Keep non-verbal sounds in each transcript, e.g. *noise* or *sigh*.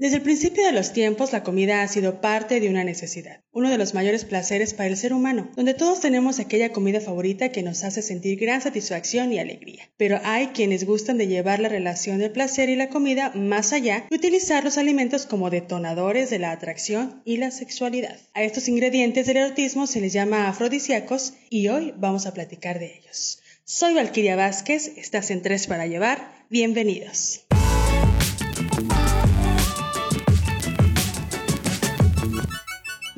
Desde el principio de los tiempos, la comida ha sido parte de una necesidad, uno de los mayores placeres para el ser humano, donde todos tenemos aquella comida favorita que nos hace sentir gran satisfacción y alegría. Pero hay quienes gustan de llevar la relación del placer y la comida más allá y utilizar los alimentos como detonadores de la atracción y la sexualidad. A estos ingredientes del erotismo se les llama afrodisíacos y hoy vamos a platicar de ellos. Soy Valquiria Vázquez, estás en Tres para Llevar, bienvenidos.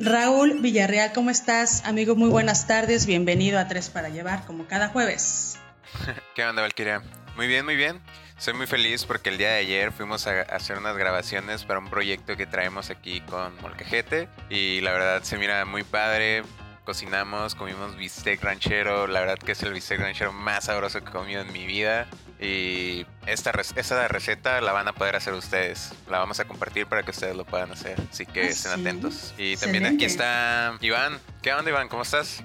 Raúl Villarreal, ¿cómo estás? Amigo, muy buenas tardes. Bienvenido a Tres para Llevar, como cada jueves. *laughs* ¿Qué onda, Valkyria? Muy bien, muy bien. Soy muy feliz porque el día de ayer fuimos a hacer unas grabaciones para un proyecto que traemos aquí con Molcajete y la verdad se mira muy padre cocinamos, comimos bistec ranchero, la verdad que es el bistec ranchero más sabroso que he comido en mi vida. Y esta, esta receta la van a poder hacer ustedes. La vamos a compartir para que ustedes lo puedan hacer. Así que ah, estén atentos. Y también aquí está Iván. ¿Qué onda, Iván? ¿Cómo estás?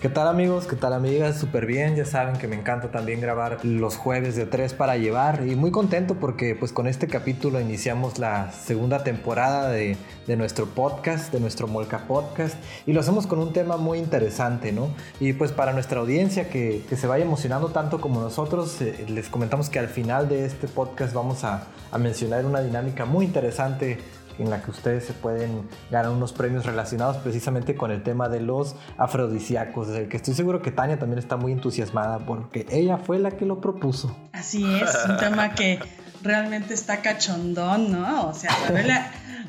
¿Qué tal amigos? ¿Qué tal amigas? Súper bien, ya saben que me encanta también grabar los jueves de tres para llevar y muy contento porque pues con este capítulo iniciamos la segunda temporada de, nuestro podcast, de nuestro Molca Podcast y lo hacemos con un tema muy interesante, ¿no? Y pues para nuestra audiencia que, se vaya emocionando tanto como nosotros, eh, les comentamos que al final de este podcast vamos a, a mencionar una dinámica muy interesante en la que ustedes se pueden ganar unos premios relacionados precisamente con el tema de los afrodisíacos, el que estoy seguro que Tania también está muy entusiasmada porque ella fue la que lo propuso. Así es, un tema que realmente está cachondón, ¿no? O sea,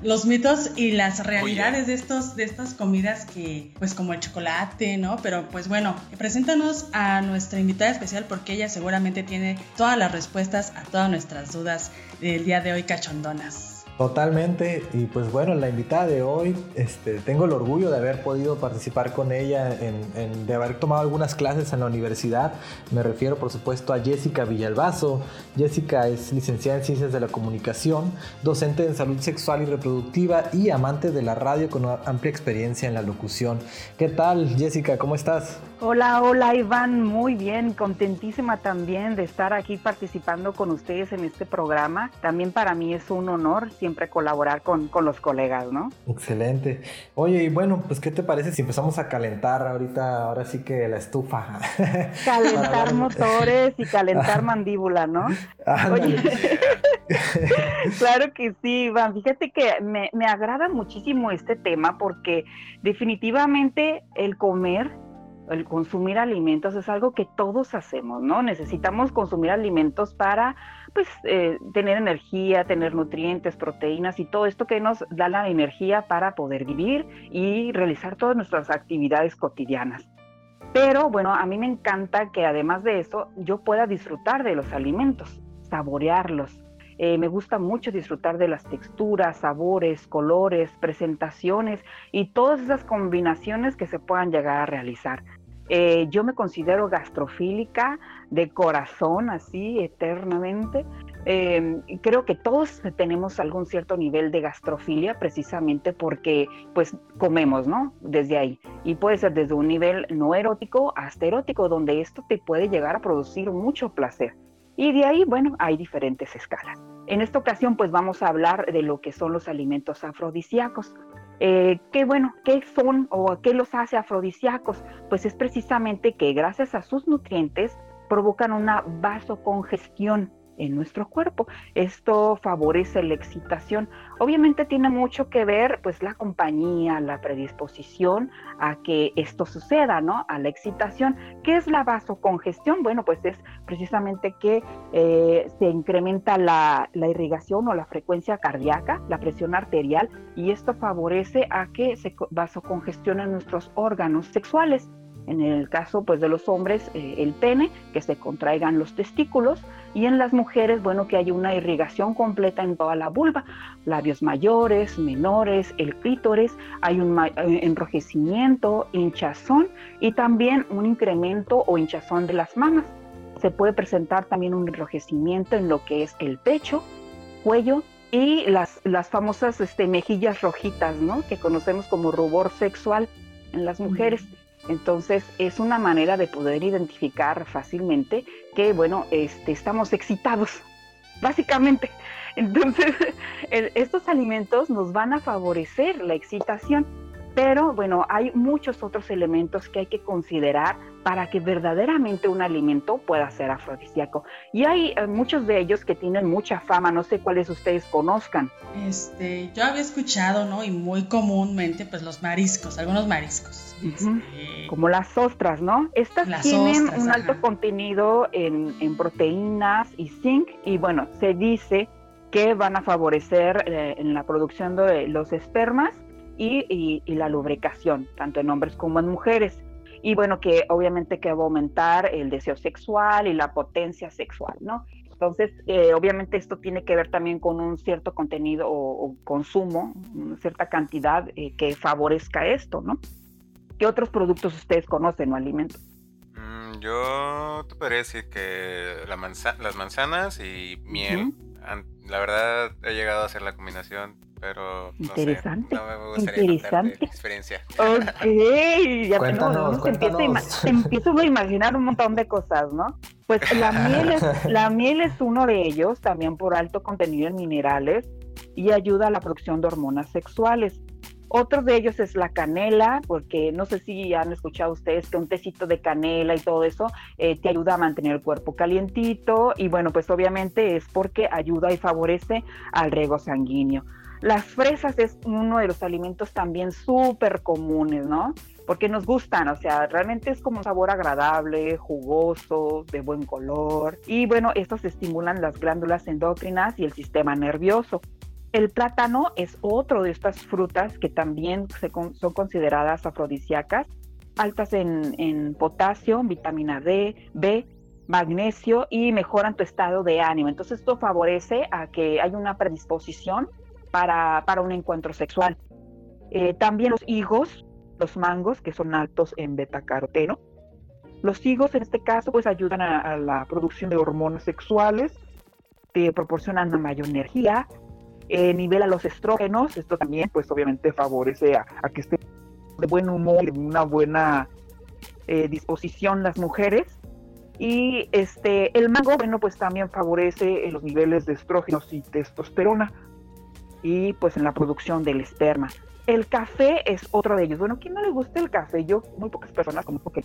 los mitos y las realidades de estos de estas comidas que pues como el chocolate, ¿no? Pero pues bueno, preséntanos a nuestra invitada especial porque ella seguramente tiene todas las respuestas a todas nuestras dudas del día de hoy cachondonas. Totalmente, y pues bueno, la invitada de hoy, este, tengo el orgullo de haber podido participar con ella, en, de haber tomado algunas clases en la universidad. Me refiero por supuesto a Jessica Villalbazo. Jessica es licenciada en Ciencias de la Comunicación, docente en Salud Sexual y Reproductiva y amante de la radio con una amplia experiencia en la locución. ¿Qué tal Jessica? ¿Cómo estás? Hola, hola Iván, muy bien, contentísima también de estar aquí participando con ustedes en este programa. También para mí es un honor siempre colaborar con, con los colegas, ¿no? Excelente. Oye, y bueno, pues ¿qué te parece si empezamos a calentar ahorita, ahora sí que la estufa? *laughs* Calentar motores y calentar *laughs* mandíbula, ¿no? Oye, *laughs* claro que sí, Iván. Fíjate que me, me agrada muchísimo este tema porque definitivamente el comer el consumir alimentos es algo que todos hacemos, ¿no? Necesitamos consumir alimentos para, pues, eh, tener energía, tener nutrientes, proteínas y todo esto que nos da la energía para poder vivir y realizar todas nuestras actividades cotidianas. Pero bueno, a mí me encanta que además de eso yo pueda disfrutar de los alimentos, saborearlos. Eh, me gusta mucho disfrutar de las texturas, sabores, colores, presentaciones y todas esas combinaciones que se puedan llegar a realizar. Eh, yo me considero gastrofílica de corazón, así, eternamente. Em, creo que todos tenemos algún cierto nivel de gastrofilia precisamente porque pues comemos, ¿no? Desde ahí. Y puede ser desde un nivel no erótico hasta erótico, donde esto te puede llegar a producir mucho placer. Y de ahí, bueno, hay diferentes escalas. En esta ocasión, pues vamos a hablar de lo que son los alimentos afrodisíacos. Eh, ¿Qué bueno, qué son o qué los hace afrodisíacos? Pues es precisamente que gracias a sus nutrientes provocan una vasocongestión en nuestro cuerpo. Esto favorece la excitación. Obviamente tiene mucho que ver pues la compañía, la predisposición a que esto suceda, ¿no? A la excitación. ¿Qué es la vasocongestión? Bueno, pues es precisamente que eh, se incrementa la, la irrigación o la frecuencia cardíaca, la presión arterial, y esto favorece a que se vasocongestionen nuestros órganos sexuales en el caso pues de los hombres eh, el pene, que se contraigan los testículos y en las mujeres, bueno, que haya una irrigación completa en toda la vulva, labios mayores, menores, el clítoris, hay un eh, enrojecimiento, hinchazón y también un incremento o hinchazón de las mamas. Se puede presentar también un enrojecimiento en lo que es el pecho, cuello y las, las famosas este, mejillas rojitas, ¿no? Que conocemos como rubor sexual en las mujeres. Entonces es una manera de poder identificar fácilmente que, bueno, este, estamos excitados, básicamente. Entonces, *laughs* estos alimentos nos van a favorecer la excitación. Pero bueno, hay muchos otros elementos que hay que considerar para que verdaderamente un alimento pueda ser afrodisíaco. Y hay eh, muchos de ellos que tienen mucha fama, no sé cuáles ustedes conozcan. Este, yo había escuchado, ¿no? Y muy comúnmente, pues los mariscos, algunos mariscos. Este, Como las ostras, ¿no? Estas tienen un alto contenido en, proteínas y zinc y bueno, se dice que van a favorecer eh, en la producción de los espermas y, la lubricación, tanto en hombres como en mujeres. Y bueno, que obviamente que va a aumentar el deseo sexual y la potencia sexual, ¿no? Entonces, eh, obviamente esto tiene que ver también con un cierto contenido o, consumo, una cierta cantidad eh, que favorezca esto, ¿no? ¿Qué otros productos ustedes conocen o alimentos? Mm, yo te podría decir que la las manzanas y miel. La verdad, he llegado a hacer la combinación pero no interesante. Sé, no me gustaría interesante. experiencia. Ok, ya cuéntanos, se, empiezo a imaginar un montón de cosas, ¿no? Pues la miel, es, *laughs* la miel es uno de ellos, también por alto contenido en minerales y ayuda a la producción de hormonas sexuales. Otro de ellos es la canela, porque no sé si han escuchado ustedes que un tecito de canela y todo eso eh, te ayuda a mantener el cuerpo calientito y bueno, pues obviamente es porque ayuda y favorece al riego sanguíneo. Las fresas es uno de los alimentos también súper comunes, ¿no? Porque nos gustan, o sea, realmente es como un sabor agradable, jugoso, de buen color. Y bueno, estos estimulan las glándulas endocrinas y el sistema nervioso. El plátano es otro de estas frutas que también son consideradas afrodisíacas, altas en, en potasio, vitamina D, B, magnesio y mejoran tu estado de ánimo. Entonces esto favorece a que haya una predisposición para, un encuentro sexual. Eh, también los higos, los mangos, que son altos en betacaroteno. Los higos en este caso pues ayudan a, la producción de hormonas sexuales, te proporcionan una mayor energía, eh, nivela los estrógenos, esto también pues obviamente favorece a, que estén de buen humor, de una buena eh, disposición las mujeres. Y este, el mango, bueno, pues también favorece los niveles de estrógenos y testosterona y pues en la producción del esperma. El café es otro de ellos. Bueno, ¿quién no le gusta el café? Yo, muy pocas personas como que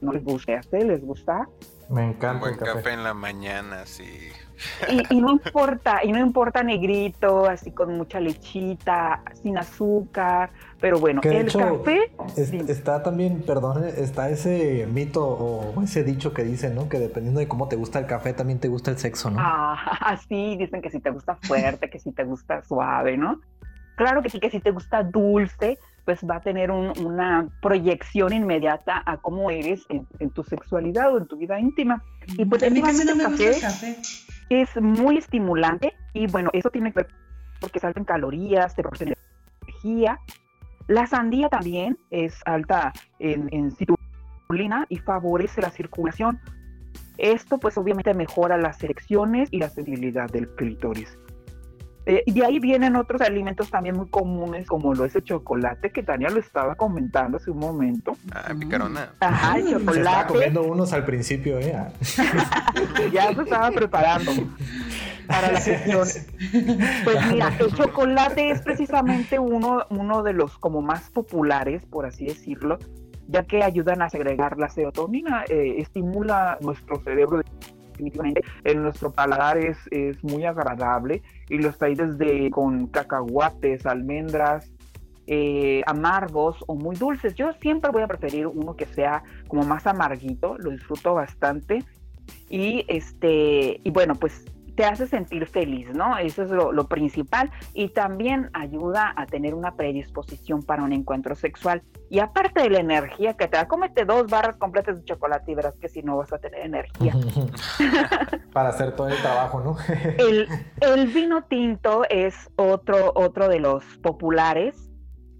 no les gusta. ¿A ustedes les gusta? Me encanta Buen el café. en la mañana, sí. *laughs* Y, no importa, y no importa negrito, así con mucha lechita, sin azúcar, pero bueno, el café... está también, perdón, está ese mito o ese dicho que dicen, ¿no? Que dependiendo de cómo te gusta el café, también te gusta el sexo, ¿no? Ah, *laughs* sí, dicen que si te gusta fuerte, que si te gusta suave, ¿no? Claro que sí, que si te gusta dulce, pues va a tener una proyección inmediata a cómo eres en, tu sexualidad o en tu vida íntima. Y pues a mí casi no me gusta el café es muy estimulante y bueno, eso tiene que ver porque es alto en calorías, te proporciona energía. La sandía también es alta en, en citrulina y favorece la circulación. Esto pues obviamente mejora las erecciones y la sensibilidad del clítoris. Eh, y de ahí vienen otros alimentos también muy comunes, como lo es el chocolate, que Tania lo estaba comentando hace un momento. Ah, picarona. Ajá, el chocolate. Se estaba comiendo unos al principio, ¿eh? *laughs* ya se estaba preparando para la sesión. Pues mira, el chocolate es precisamente uno, uno de los como más populares, por así decirlo, ya que ayudan a segregar la serotonina, eh, estimula nuestro cerebro definitivamente en nuestro paladar es, es muy agradable y los trae desde con cacahuates, almendras, eh, amargos o muy dulces. Yo siempre voy a preferir uno que sea como más amarguito, lo disfruto bastante. Y este, y bueno, pues te hace sentir feliz, ¿no? Eso es lo, principal y también ayuda a tener una predisposición para un encuentro sexual. Y aparte de la energía que te da, cómete dos barras completas de chocolate y verás que si no vas a tener energía. *laughs* para hacer todo el trabajo, ¿no? *laughs* el, el, vino tinto es otro, otro de los populares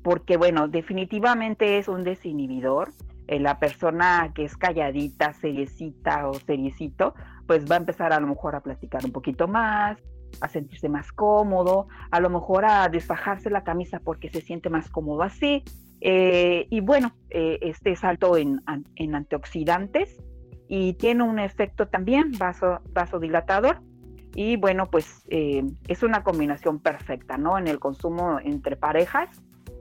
porque, bueno, definitivamente es un desinhibidor. Eh, la persona que es calladita, seriecita o seriecito, pues va a empezar a lo mejor a platicar un poquito más, a sentirse más cómodo, a lo mejor a desfajarse la camisa porque se siente más cómodo así. Eh, y bueno, eh, este es alto en, antioxidantes y tiene un efecto también vaso, vasodilatador. Y bueno, pues eh, es una combinación perfecta, ¿no? En el consumo entre parejas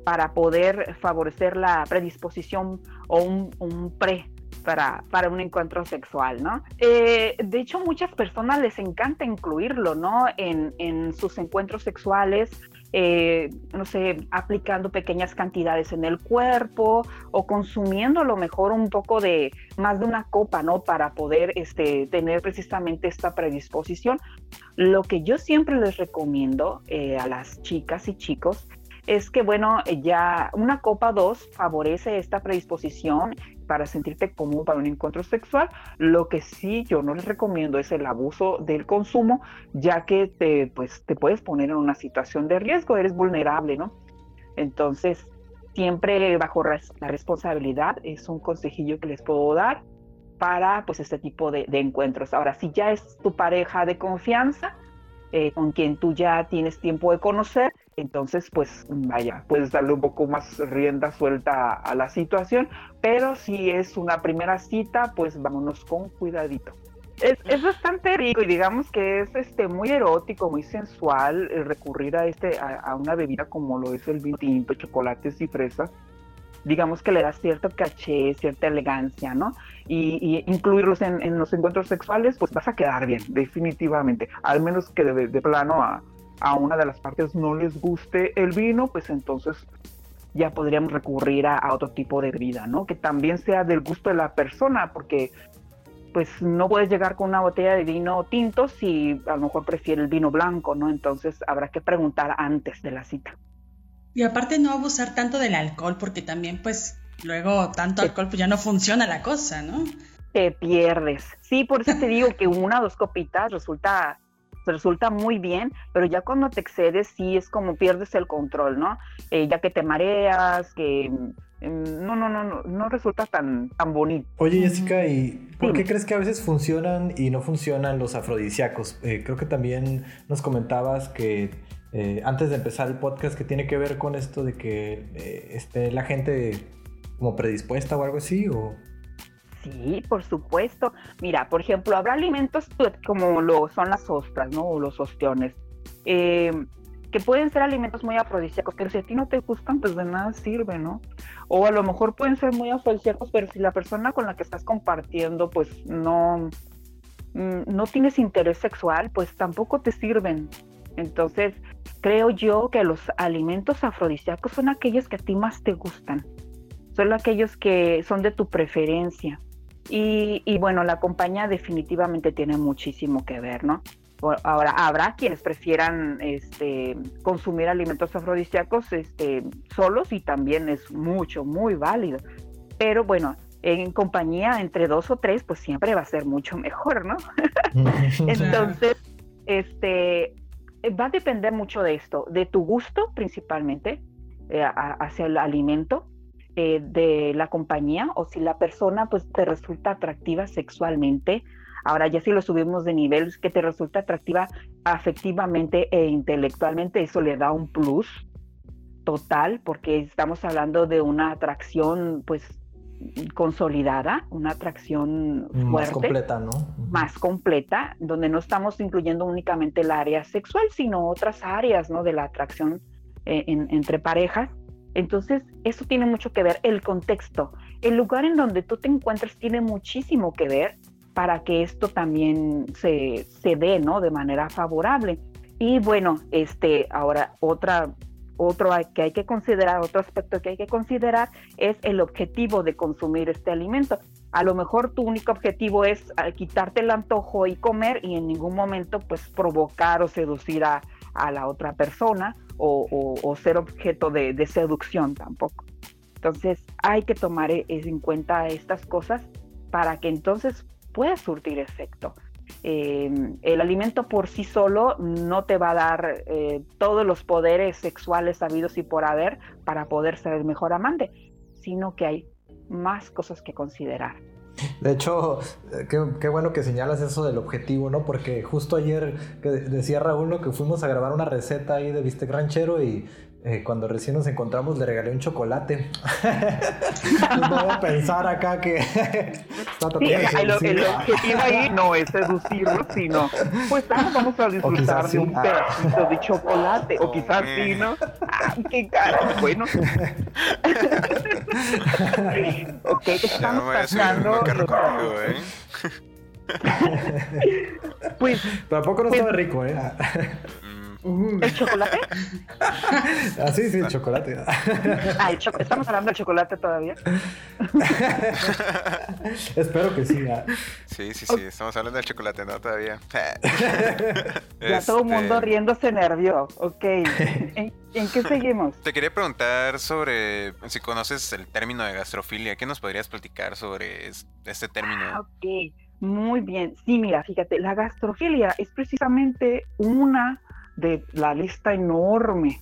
para poder favorecer la predisposición o un, pre para, para, un encuentro sexual, ¿no? Eh, de hecho, muchas personas les encanta incluirlo, ¿no? En, en sus encuentros sexuales eh, no sé, aplicando pequeñas cantidades en el cuerpo o consumiendo a lo mejor un poco de más de una copa, ¿no? Para poder este, tener precisamente esta predisposición. Lo que yo siempre les recomiendo eh, a las chicas y chicos es que, bueno, ya una copa dos favorece esta predisposición para sentirte cómodo para un encuentro sexual. Lo que sí yo no les recomiendo es el abuso del consumo, ya que te, pues, te puedes poner en una situación de riesgo, eres vulnerable, ¿no? Entonces, siempre bajo la responsabilidad es un consejillo que les puedo dar para pues este tipo de, encuentros. Ahora, si ya es tu pareja de confianza, eh, con quien tú ya tienes tiempo de conocer, entonces pues vaya, puedes darle un poco más rienda suelta a, la situación, pero si es una primera cita, pues vámonos con cuidadito. Es, es, bastante rico y digamos que es este muy erótico, muy sensual recurrir a este a, a, una bebida como lo es el vino tinto, chocolates y fresas digamos que le da cierto caché, cierta elegancia, ¿no? Y, incluirlos en, los encuentros sexuales, pues vas a quedar bien, definitivamente. Al menos que de, plano a, una de las partes no les guste el vino, pues entonces ya podríamos recurrir a, otro tipo de bebida, ¿no? Que también sea del gusto de la persona, porque pues no puedes llegar con una botella de vino tinto si a lo mejor prefiere el vino blanco, ¿no? Entonces habrá que preguntar antes de la cita. Y aparte no abusar tanto del alcohol, porque también pues luego tanto alcohol pues ya no funciona la cosa, ¿no? Te pierdes. Sí, por eso te digo que una o dos copitas resulta resulta muy bien, pero ya cuando te excedes sí es como pierdes el control, ¿no? Eh, ya que te mareas, que mm, no, no, no, no, no resulta tan, tan bonito. Oye Jessica, ¿y por qué crees que a veces funcionan y no funcionan los afrodisíacos? Eh, creo que también nos comentabas que eh, antes de empezar el podcast que tiene que ver con esto de que eh, esté la gente como predispuesta o algo así o Sí, por supuesto. Mira, por ejemplo, habrá alimentos como lo son las ostras, ¿no? O los ostiones, eh, que pueden ser alimentos muy afrodisíacos, pero si a ti no te gustan, pues de nada sirve, ¿no? O a lo mejor pueden ser muy afrodisíacos, pero si la persona con la que estás compartiendo, pues no, mm, no tienes interés sexual, pues tampoco te sirven. Entonces, creo yo que los alimentos afrodisíacos son aquellos que a ti más te gustan, son aquellos que son de tu preferencia. Y, bueno, la compañía definitivamente tiene muchísimo que ver, ¿no? Ahora, habrá quienes prefieran este, consumir alimentos afrodisíacos este, solos y también es mucho, muy válido. Pero bueno, en compañía entre dos o tres, pues siempre va a ser mucho mejor, ¿no? *laughs* Entonces, este, va a depender mucho de esto, de tu gusto principalmente eh, hacia el alimento, eh, de la compañía o si la persona pues te resulta atractiva sexualmente. Ahora ya si lo subimos de nivel, que te resulta atractiva afectivamente e intelectualmente, eso le da un plus total porque estamos hablando de una atracción pues consolidada, una atracción fuerte, más completa, ¿no? Más completa, donde no estamos incluyendo únicamente el área sexual, sino otras áreas, ¿no? De la atracción eh, entre parejas. Entonces, eso tiene mucho que ver, el contexto, el lugar en donde tú te encuentras tiene muchísimo que ver para que esto también se, se dé, ¿no? De manera favorable. Y bueno, este, ahora otra otro que hay que considerar, otro aspecto que hay que considerar es el objetivo de consumir este alimento. A lo mejor tu único objetivo es ah, quitarte el antojo y comer y en ningún momento pues provocar o seducir a, la otra persona o, ser objeto de, de, seducción tampoco. Entonces hay que tomar e, en cuenta estas cosas para que entonces pueda surtir efecto. Eh, el alimento por sí solo no te va a dar eh, todos los poderes sexuales habidos y por haber para poder ser el mejor amante, sino que hay más cosas que considerar. De hecho, qué, bueno que señalas eso del objetivo, ¿no? Porque justo ayer que decía Raúl ¿no? que fuimos a grabar una receta ahí de bistec ranchero y eh, cuando recién nos encontramos le regalé un chocolate. *laughs* no voy a pensar acá que *laughs* sí, el, objetivo ahí no es seducirlo, sino pues vamos a disfrutar de un pedacito de chocolate, o quizás sí, ¿no? ¡Ah, qué caro! Bueno. *laughs* ok, estamos pasando. ¿eh? pues tampoco no pues, estaba rico, ¿eh? ¿El chocolate? *laughs* ah, sí, sí, el chocolate. *laughs* ah, ¿estamos hablando del chocolate todavía? *laughs* Espero que sí. Sí, sí, sí, estamos hablando del chocolate, ¿no? Todavía. ya todo el mundo este, riéndose nervio. Ok. ¿En, qué seguimos? Te quería preguntar sobre si conoces el término de gastrofilia. ¿Qué nos podrías platicar sobre este término? Ah, ok. Muy bien. Sí, mira, fíjate, la gastrofilia es precisamente una de la lista enorme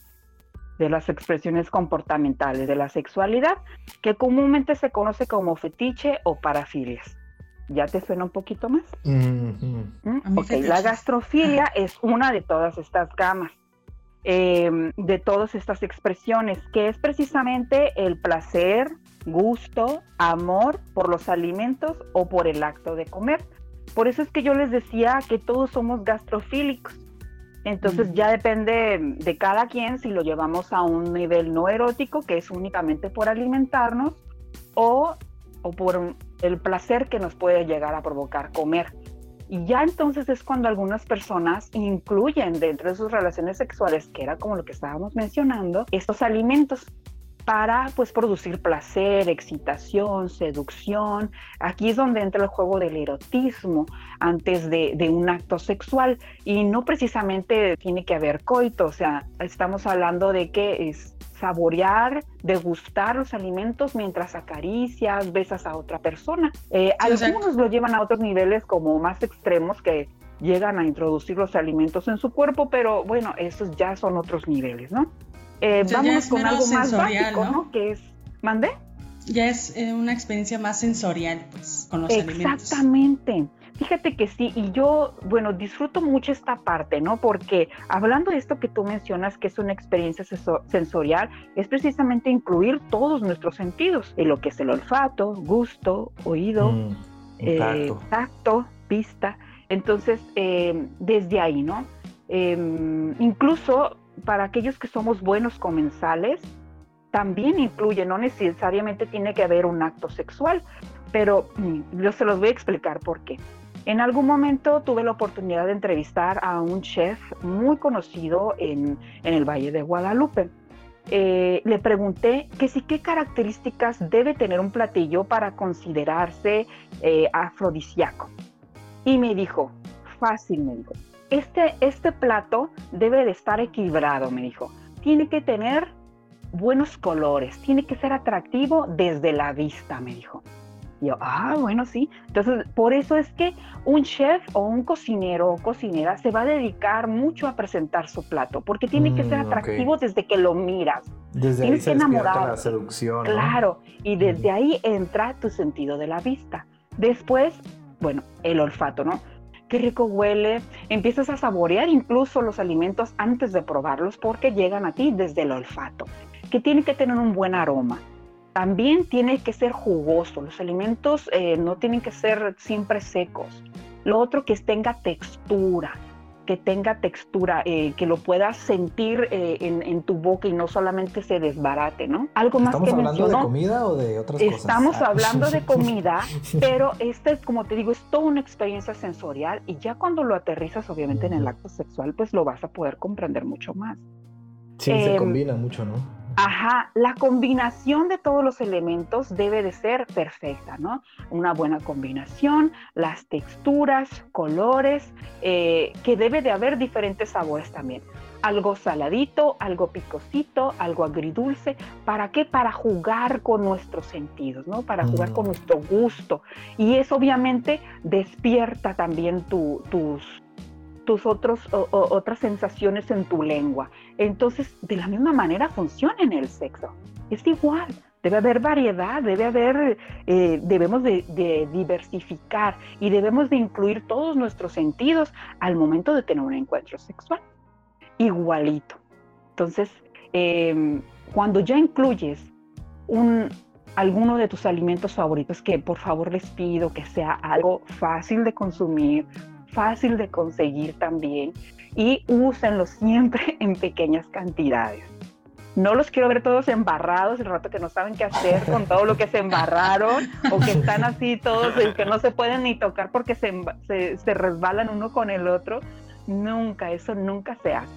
de las expresiones comportamentales de la sexualidad, que comúnmente se conoce como fetiche o parafilias. ¿Ya te suena un poquito más? ¿Mm? la gastrofilia *laughs* es una de todas estas gamas, em, de todas estas expresiones, que es precisamente el placer, gusto, amor por los alimentos o por el acto de comer. Por eso es que yo les decía que todos somos gastrofílicos. Entonces ya depende de cada quien si lo llevamos a un nivel no erótico, que es únicamente por alimentarnos, o, o por el placer que nos puede llegar a provocar comer. Y ya entonces es cuando algunas personas incluyen dentro de sus relaciones sexuales, que era como lo que estábamos mencionando, estos alimentos para pues producir placer, excitación, seducción. Aquí es donde entra el juego del erotismo antes de, un acto sexual y no precisamente tiene que haber coito, o sea, estamos hablando de que es saborear, degustar los alimentos mientras acaricias, besas a otra persona. Eh, algunos lo llevan a otros niveles como más extremos que llegan a introducir los alimentos en su cuerpo, pero bueno, esos ya son otros niveles, ¿no? Eh, vamos con algo más básico, ¿no? Que es, ¿mande? Ya es eh, una experiencia más sensorial, pues, con los alimentos. Exactamente. Fíjate que sí, y yo, bueno, disfruto mucho esta parte, ¿no? Porque hablando de esto que tú mencionas, que es una experiencia sensorial, es precisamente incluir todos nuestros sentidos, en lo que es el olfato, gusto, oído, mm, eh, tacto. vista. Entonces, desde ahí, ¿no? Em, incluso para aquellos que somos buenos comensales, también incluye, no necesariamente tiene que haber un acto sexual, pero mm, yo se los voy a explicar por qué. En algún momento tuve la oportunidad de entrevistar a un chef muy conocido en, el Valle de Guadalupe. Eh, le pregunté que si qué características debe tener un platillo para considerarse eh, afrodisíaco. Y me dijo, fácil, me dijo, este, este plato debe de estar equilibrado, me dijo. Tiene que tener buenos colores, tiene que ser atractivo desde la vista, me dijo. Y yo, ah, bueno, sí. Entonces, por eso es que un chef o un cocinero o cocinera se va a dedicar mucho a presentar su plato, porque tiene que ser mm, atractivo desde que lo miras. Desde ahí se que la seducción. Claro, y desde ahí entra tu sentido de la vista. Después, bueno, el olfato, ¿no? Qué rico huele, empiezas a saborear incluso los alimentos antes de probarlos porque llegan a ti desde el olfato, que tiene que tener un buen aroma. También tiene que ser jugoso, los alimentos eh, no tienen que ser siempre secos. Lo otro que tenga textura, que tenga textura, eh, que lo puedas sentir eh, en, tu boca y no solamente se desbarate, ¿no? Algo más ¿Estamos hablando de comida o de otras cosas? Estamos ah. hablando de comida, *laughs* pero esta es, como te digo, es toda una experiencia sensorial y ya cuando lo aterrizas, obviamente, en el acto sexual, pues lo vas a poder comprender mucho más. Sí, se em, combina mucho, ¿no? Ajá, la combinación de todos los elementos debe de ser perfecta, ¿no? Una buena combinación, las texturas, colores, eh, que debe de haber diferentes sabores también. Algo saladito, algo picosito, algo agridulce. ¿Para qué? Para jugar con nuestros sentidos, ¿no? Para jugar con mm. nuestro gusto. Y eso obviamente despierta también tus tus otros, otras sensaciones en tu lengua. Entonces, de la misma manera funciona en el sexo. Es igual. Debe haber variedad, debe haber, eh, debemos de, diversificar y debemos de incluir todos nuestros sentidos al momento de tener un encuentro sexual. Igualito. Entonces, em, cuando ya incluyes un, alguno de tus alimentos favoritos, que por favor les pido que sea algo fácil de consumir, fácil de conseguir también, y úsenlo siempre *laughs* en pequeñas cantidades no los quiero ver todos embarrados el rato que no saben qué hacer *laughs* con todo lo que se embarraron o que están así todos y que no se pueden ni tocar porque se, se, resbalan uno con el otro. Nunca, eso nunca se hace.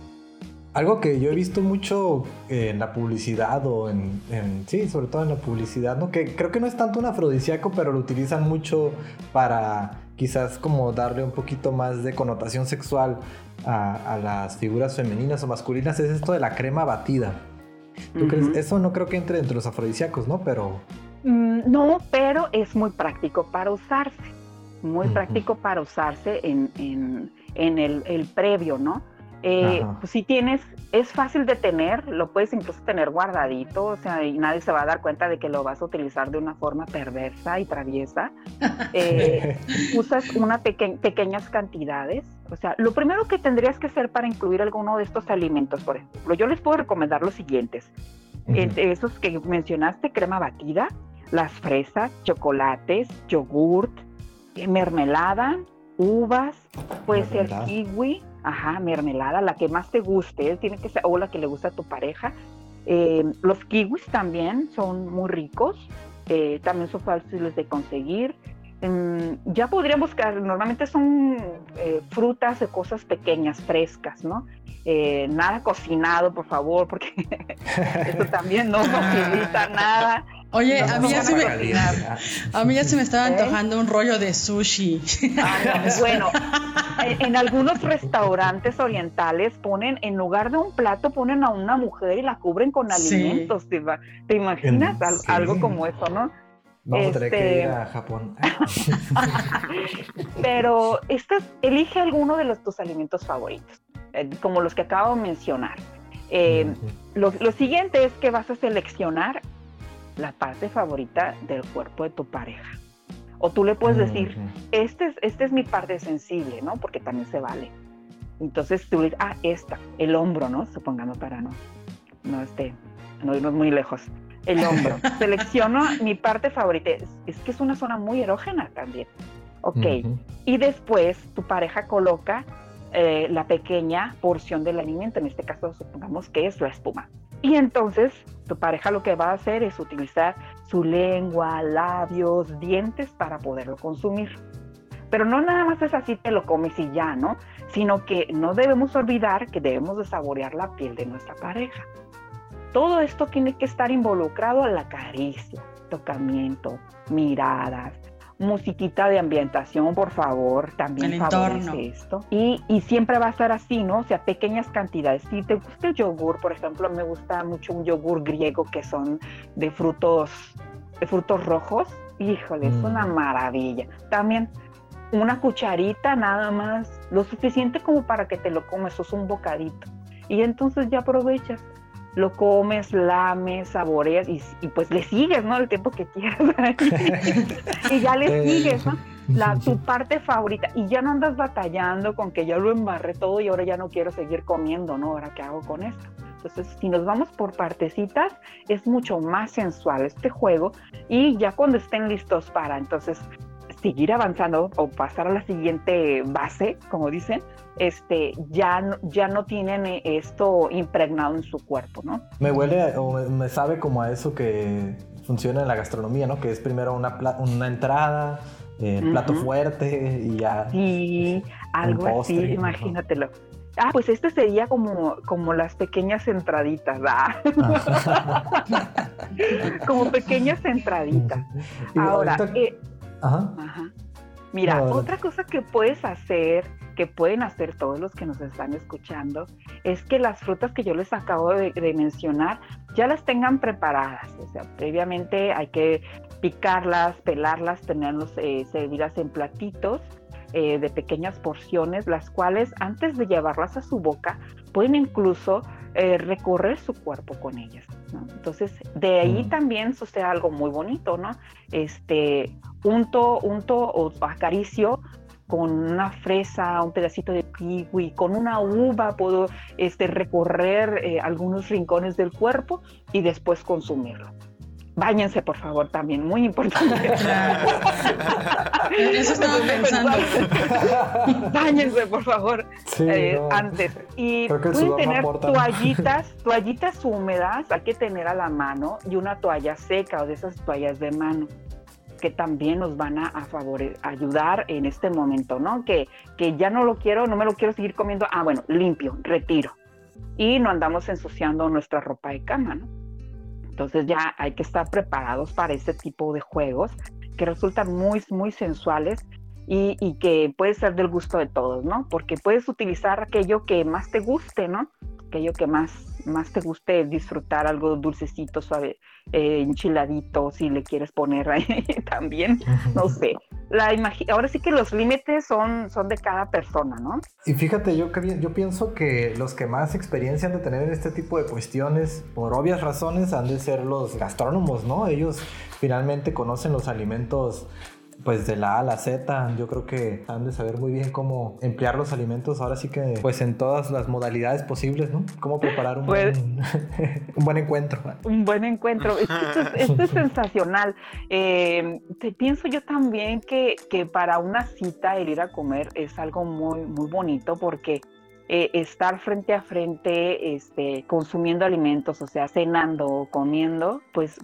Algo que yo he visto mucho en la publicidad o en, sí, sobre todo en la publicidad, ¿no? Que creo que no es tanto un afrodisíaco, pero lo utilizan mucho para quizás como darle un poquito más de connotación sexual a, a las figuras femeninas o masculinas, es esto de la crema batida. ¿Tú crees? Eso no creo que entre entre los afrodisíacos, ¿no? Pero... Mm, no, pero es muy práctico para usarse. Muy práctico para usarse en, en, el, el, previo, ¿no? Eh, pues si tienes, es fácil de tener, lo puedes incluso tener guardadito, o sea, y nadie se va a dar cuenta de que lo vas a utilizar de una forma perversa y traviesa. *laughs* Eh, usas una pequeñas cantidades, o sea, lo primero que tendrías que hacer para incluir alguno de estos alimentos, por ejemplo, yo les puedo recomendar los siguientes. esos que mencionaste, crema batida, las fresas, chocolates, yogurt, eh, mermelada, uvas, puede ser kiwi, Ajá, mermelada, la que más te guste, tiene que ser, o la que le gusta a tu pareja. Eh, los kiwis también son muy ricos, eh, también son fáciles de conseguir. Mm, ya podría buscar, normalmente son eh, frutas de cosas pequeñas, frescas, ¿no? nada cocinado, por favor, porque *laughs* eso también no *laughs* facilita nada. Oye, a, mí ya se me, a mí ya se me estaba antojando un rollo de sushi. Ah, bueno, en, algunos restaurantes orientales ponen, en lugar de un plato, ponen a una mujer y la cubren con alimentos. ¿Te, imaginas algo como eso, no? Vamos a tener que este, ir a Japón. *laughs* Pero estas, elige alguno de los, tus alimentos favoritos, eh, como los que acabo de mencionar. Eh, lo, lo, siguiente es que vas a seleccionar la parte favorita del cuerpo de tu pareja. O tú le puedes decir, este es, este es mi parte sensible, ¿no? Porque también se vale. Entonces tú le dices, ah, esta, el hombro, ¿no? Supongamos para no, no esté, no irnos muy lejos. El hombro. *laughs* Selecciono mi parte favorita. Es, que es una zona muy erógena también. Ok. Y después tu pareja coloca eh, la pequeña porción del alimento, en este caso supongamos que es la espuma. Y entonces tu pareja lo que va a hacer es utilizar su lengua, labios, dientes para poderlo consumir. Pero no nada más es así, te lo comes y ya, ¿no? Sino que no debemos olvidar que debemos de saborear la piel de nuestra pareja. Todo esto tiene que estar involucrado a la caricia, tocamiento, miradas, musiquita de ambientación, por favor, también favorece esto. Y, y, siempre va a estar así, ¿no? O sea, pequeñas cantidades. Si te gusta el yogur, por ejemplo, me gusta mucho un yogur griego que son de frutos, de frutos rojos. Híjole, es una mm. maravilla. También una cucharita nada más, lo suficiente como para que te lo comes, eso es un bocadito. Y entonces ya aprovechas lo comes, lames, saboreas y, pues le sigues, ¿no? El tiempo que quieras. *laughs* *laughs* y ya le sigues, ¿no? La, tu parte favorita y ya no andas batallando con que ya lo embarré todo y ahora ya no quiero seguir comiendo, ¿no? Ahora qué hago con esto. Entonces, si nos vamos por partecitas, es mucho más sensual este juego y ya cuando estén listos para entonces seguir avanzando o pasar a la siguiente base, como dicen, este, ya, ya no tienen eh, esto impregnado en su cuerpo, ¿no? Me huele o me sabe como a eso que funciona en la gastronomía, ¿no? Que es primero una, una entrada, eh, plato fuerte y ya. Sí, algo así, imagínatelo. Ah, pues este sería como, como las pequeñas entraditas, ¿verdad? *laughs* *laughs* como pequeñas entraditas. Ahora, eh, Ajá. Mira, otra cosa que puedes hacer, que pueden hacer todos los que nos están escuchando, es que las frutas que yo les acabo de, mencionar ya las tengan preparadas. O sea, previamente hay que picarlas, pelarlas, tenerlos, eh, servidas en platitos eh, de pequeñas porciones, las cuales antes de llevarlas a su boca pueden incluso eh, recorrer su cuerpo con ellas. Entonces, de ahí mm. también sucede algo muy bonito, ¿no? Este, unto, unto o acaricio con una fresa, un pedacito de kiwi, con una uva puedo este, recorrer eh, algunos rincones del cuerpo y después consumirlo. Báñense, por favor, también, muy importante. Eso estaba pensando. Báñense, por favor, eh, antes. Y pueden tener toallitas, toallitas húmedas, hay que tener a la mano, y una toalla seca o de esas toallas de mano que también nos van a, a ayudar en este momento, ¿no? Que, que ya no lo quiero, no me lo quiero seguir comiendo. Ah, bueno, limpio, retiro. Y no andamos ensuciando nuestra ropa de cama, ¿no? Entonces ya hay que estar preparados para este tipo de juegos que resultan muy, muy sensuales y, y, que puede ser del gusto de todos, ¿no? Porque puedes utilizar aquello que más te guste, ¿no? Aquello que más más te guste disfrutar algo dulcecito, suave, eh, enchiladito, si le quieres poner ahí *laughs* también, no sé. La ahora sí que los límites son, son de cada persona, ¿no? Y fíjate, yo, yo pienso que los que más experiencia han de tener en este tipo de cuestiones, por obvias razones, han de ser los gastrónomos, ¿no? Ellos finalmente conocen los alimentos pues de la A a la Z, yo creo que han de saber muy bien cómo emplear los alimentos ahora sí que pues en todas las modalidades posibles, ¿no? Cómo preparar un, pues buen, *laughs* un buen encuentro. Un buen encuentro, *laughs* esto, es sensacional. Eh, te pienso yo también que, que para una cita el ir a comer es algo muy, muy bonito porque eh, estar frente a frente, este, consumiendo alimentos, o sea, cenando o comiendo, pues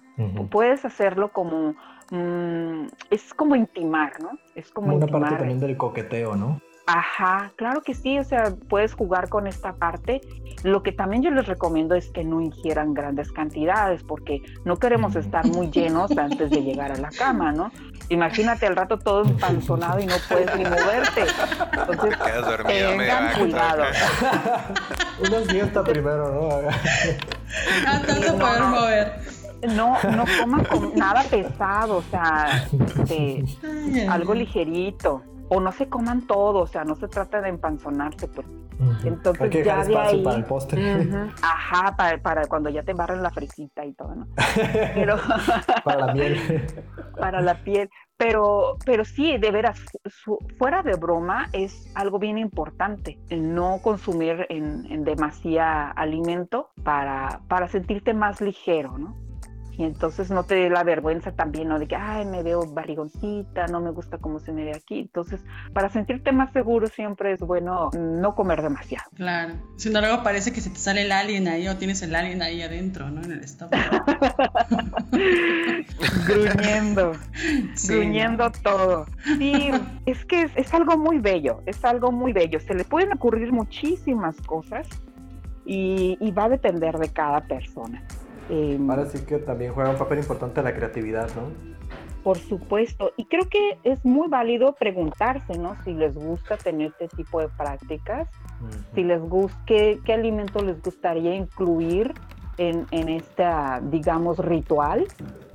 puedes hacerlo como Mm, es como intimar, ¿no? Es como una parte también del coqueteo, ¿no? Ajá, claro que sí, o sea, puedes jugar con esta parte. Lo que también yo les recomiendo es que no ingieran grandes cantidades, porque no queremos estar muy llenos antes de llegar a la cama, ¿no? Imagínate al rato todo empanzonado y no puedes ni moverte. Entonces, tengan cuidado. Una siesta primero, ¿no? Antes de poder mover no, no coman *laughs* nada pesado, o sea, este, algo ligerito. O no se coman todo, o sea, no se trata de empanzonarse, pues. Entonces ya de ahí. Para el postre. ajá, para, cuando ya te barren la fresita y todo, ¿no? *laughs* Pero, *laughs* para la miel. para la piel. Pero, pero sí, de veras, fuera de broma, es algo bien importante no consumir en, en demasía alimento para, para sentirte más ligero, ¿no? Y entonces no te dé la vergüenza también, ¿no? De que, ay, me veo barrigoncita, no me gusta cómo se me ve aquí. Entonces, para sentirte más seguro siempre es bueno no comer demasiado. Claro. Si no, luego parece que se te sale el alien ahí o tienes el alien ahí adentro, ¿no? En el estómago. *laughs* gruñendo, gruñendo todo. Sí, es que es, algo muy bello, es algo muy bello. Se le pueden ocurrir muchísimas cosas y, y va a depender de cada persona. Em, Ahora sí que también juega un papel importante la creatividad, ¿no? Por supuesto, y creo que es muy válido preguntarse, ¿no? Si les gusta tener este tipo de prácticas, si les gusta, qué, qué alimento les gustaría incluir en, en este, digamos, ritual,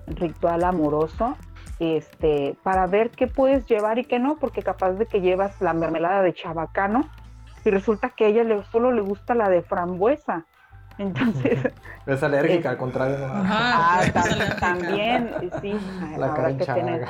ritual amoroso, este, para ver qué puedes llevar y qué no, porque capaz de que llevas la mermelada de chabacano y resulta que a ella le, solo le gusta la de frambuesa. Entonces. *laughs* Es alérgica, al contrario. ah, también, sí. habrá, que tener,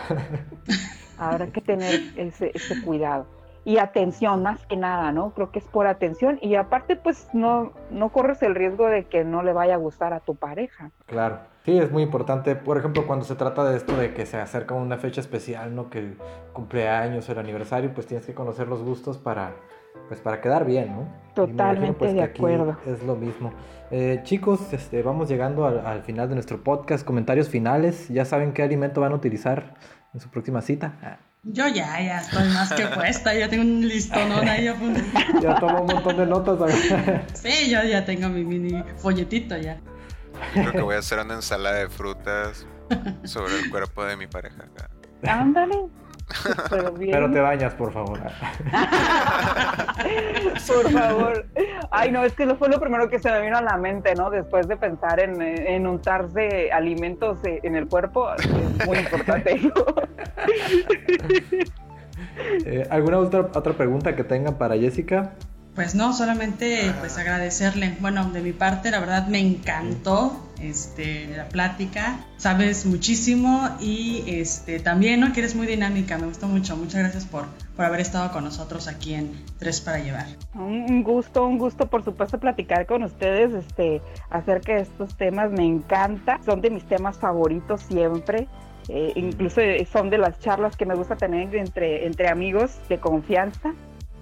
habrá que tener ese, ese cuidado. Y atención, más que nada, ¿no? Creo que es por atención. Y aparte, pues no, no corres el riesgo de que no le vaya a gustar a tu pareja. Claro. Sí, es muy importante. Por ejemplo, cuando se trata de esto de que se acerca una fecha especial, ¿no? Que el cumpleaños o el aniversario, pues tienes que conocer los gustos para pues para quedar bien, ¿no? Totalmente pues, de acuerdo. Es lo mismo. Eh, chicos, este, vamos llegando al, final de nuestro podcast. Comentarios finales. ¿Ya saben qué alimento van a utilizar en su próxima cita? Ah. Yo ya, ya estoy más que puesta. Ya tengo un listón ahí. *laughs* ya tomo un montón de notas. sí, yo ya tengo mi mini folletito ya. Creo que voy a hacer una ensalada de frutas sobre el cuerpo de mi pareja. Ándale. *laughs* Pero, te bañas, por favor. *laughs* por favor. Ay, no, es que no fue lo primero que se me vino a la mente, ¿no? Después de pensar en, en untarse alimentos en el cuerpo, es muy importante. *laughs* Eh, ¿Alguna otra, otra pregunta que tengan para Jessica? Pues no, solamente pues agradecerle. Bueno, de mi parte, la verdad me encantó este, la plática. Sabes muchísimo y este, también, ¿no? Que eres muy dinámica. Me gustó mucho. Muchas gracias por, por haber estado con nosotros aquí en Tres para Llevar. Un gusto, un gusto, por supuesto, platicar con ustedes este, acerca de estos temas. Me encanta. Son de mis temas favoritos siempre. Eh, incluso son de las charlas que me gusta tener entre, entre amigos de confianza.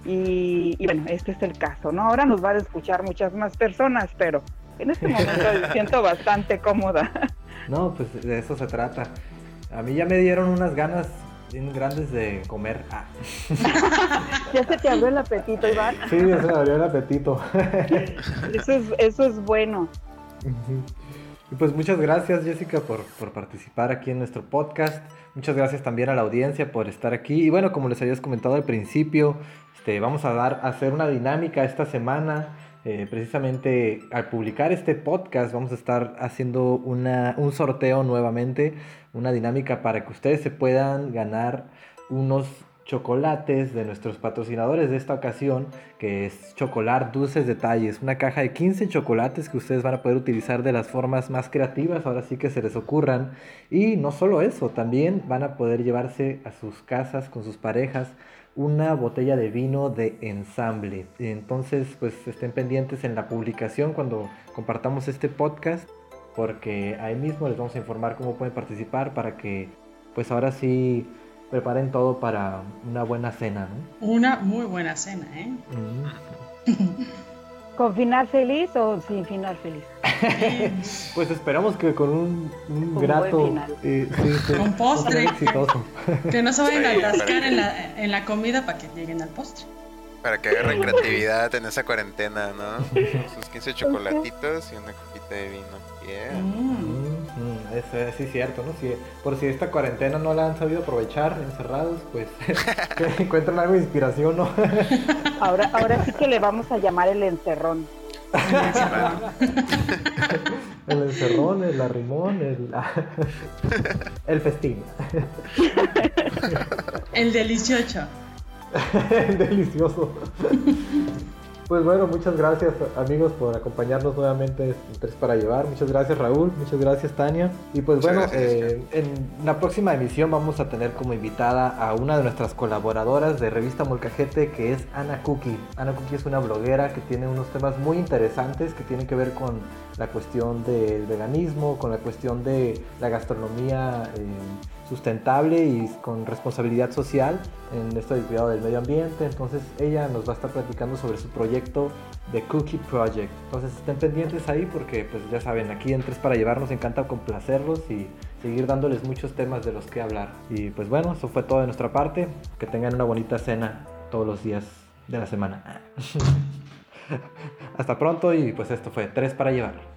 Y, bueno, este es el caso, ¿no? Ahora nos van a escuchar muchas más personas, pero en este momento me siento bastante cómoda. *laughs* No, pues de eso se trata. A mí ya me dieron unas ganas bien grandes de comer. Ah. *laughs* ya se te abrió el apetito, Iván. Sí, ya se me abrió el apetito. *laughs* eso, es, eso es bueno. Y pues muchas gracias Jessica por, por, participar aquí en nuestro podcast. Muchas gracias también a la audiencia por estar aquí. Y bueno, como les habías comentado al principio, este, vamos a, dar, a hacer una dinámica esta semana. Eh, precisamente al publicar este podcast vamos a estar haciendo una, un sorteo nuevamente, una dinámica para que ustedes se puedan ganar unos chocolates de nuestros patrocinadores de esta ocasión, que es Chocolar Dulces Detalles, una caja de 15 chocolates que ustedes van a poder utilizar de las formas más creativas, ahora sí que se les ocurran. Y no solo eso, también van a poder llevarse a sus casas con sus parejas una botella de vino de ensamble. Entonces, pues estén pendientes en la publicación cuando compartamos este podcast, porque ahí mismo les vamos a informar cómo pueden participar para que, pues ahora sí, preparen todo para una buena cena, Una muy buena cena, ¿eh? *laughs* ¿Con final feliz o sin final feliz? *laughs* pues esperamos que con un, un grato. Eh, con postre. *laughs* Que no se vayan a atascar en la, en la comida para que lleguen al postre. Para que agarren creatividad en esa cuarentena, ¿no? *laughs* Sus 15 chocolatitos y una copita de vino. Yeah. Mm. Eso es sí, cierto, ¿no? Si, por si esta cuarentena no la han sabido aprovechar encerrados, pues *laughs* que *laughs* encuentren algo de inspiración, ¿no? *laughs* ahora, ahora sí que le vamos a llamar el encerrón. el encerrón, el arrimón, el, el festín. El delicioso. el delicioso. Pues bueno, muchas gracias amigos por acompañarnos nuevamente en Tres para Llevar. Muchas gracias Raúl, muchas gracias Tania. Y pues bueno, eh, en la próxima emisión vamos a tener como invitada a una de nuestras colaboradoras de Revista Molcajete que es Ana Cookie. Ana Cookie es una bloguera que tiene unos temas muy interesantes que tienen que ver con la cuestión del veganismo, con la cuestión de la gastronomía. Eh, sustentable y con responsabilidad social en esto del cuidado del medio ambiente. Entonces ella nos va a estar platicando sobre su proyecto de Cookie Project. Entonces estén pendientes ahí porque pues ya saben, aquí en Tres para Llevar nos encanta complacerlos y seguir dándoles muchos temas de los que hablar. Y pues bueno, eso fue todo de nuestra parte. Que tengan una bonita cena todos los días de la semana. *laughs* Hasta pronto y pues esto fue Tres para Llevar.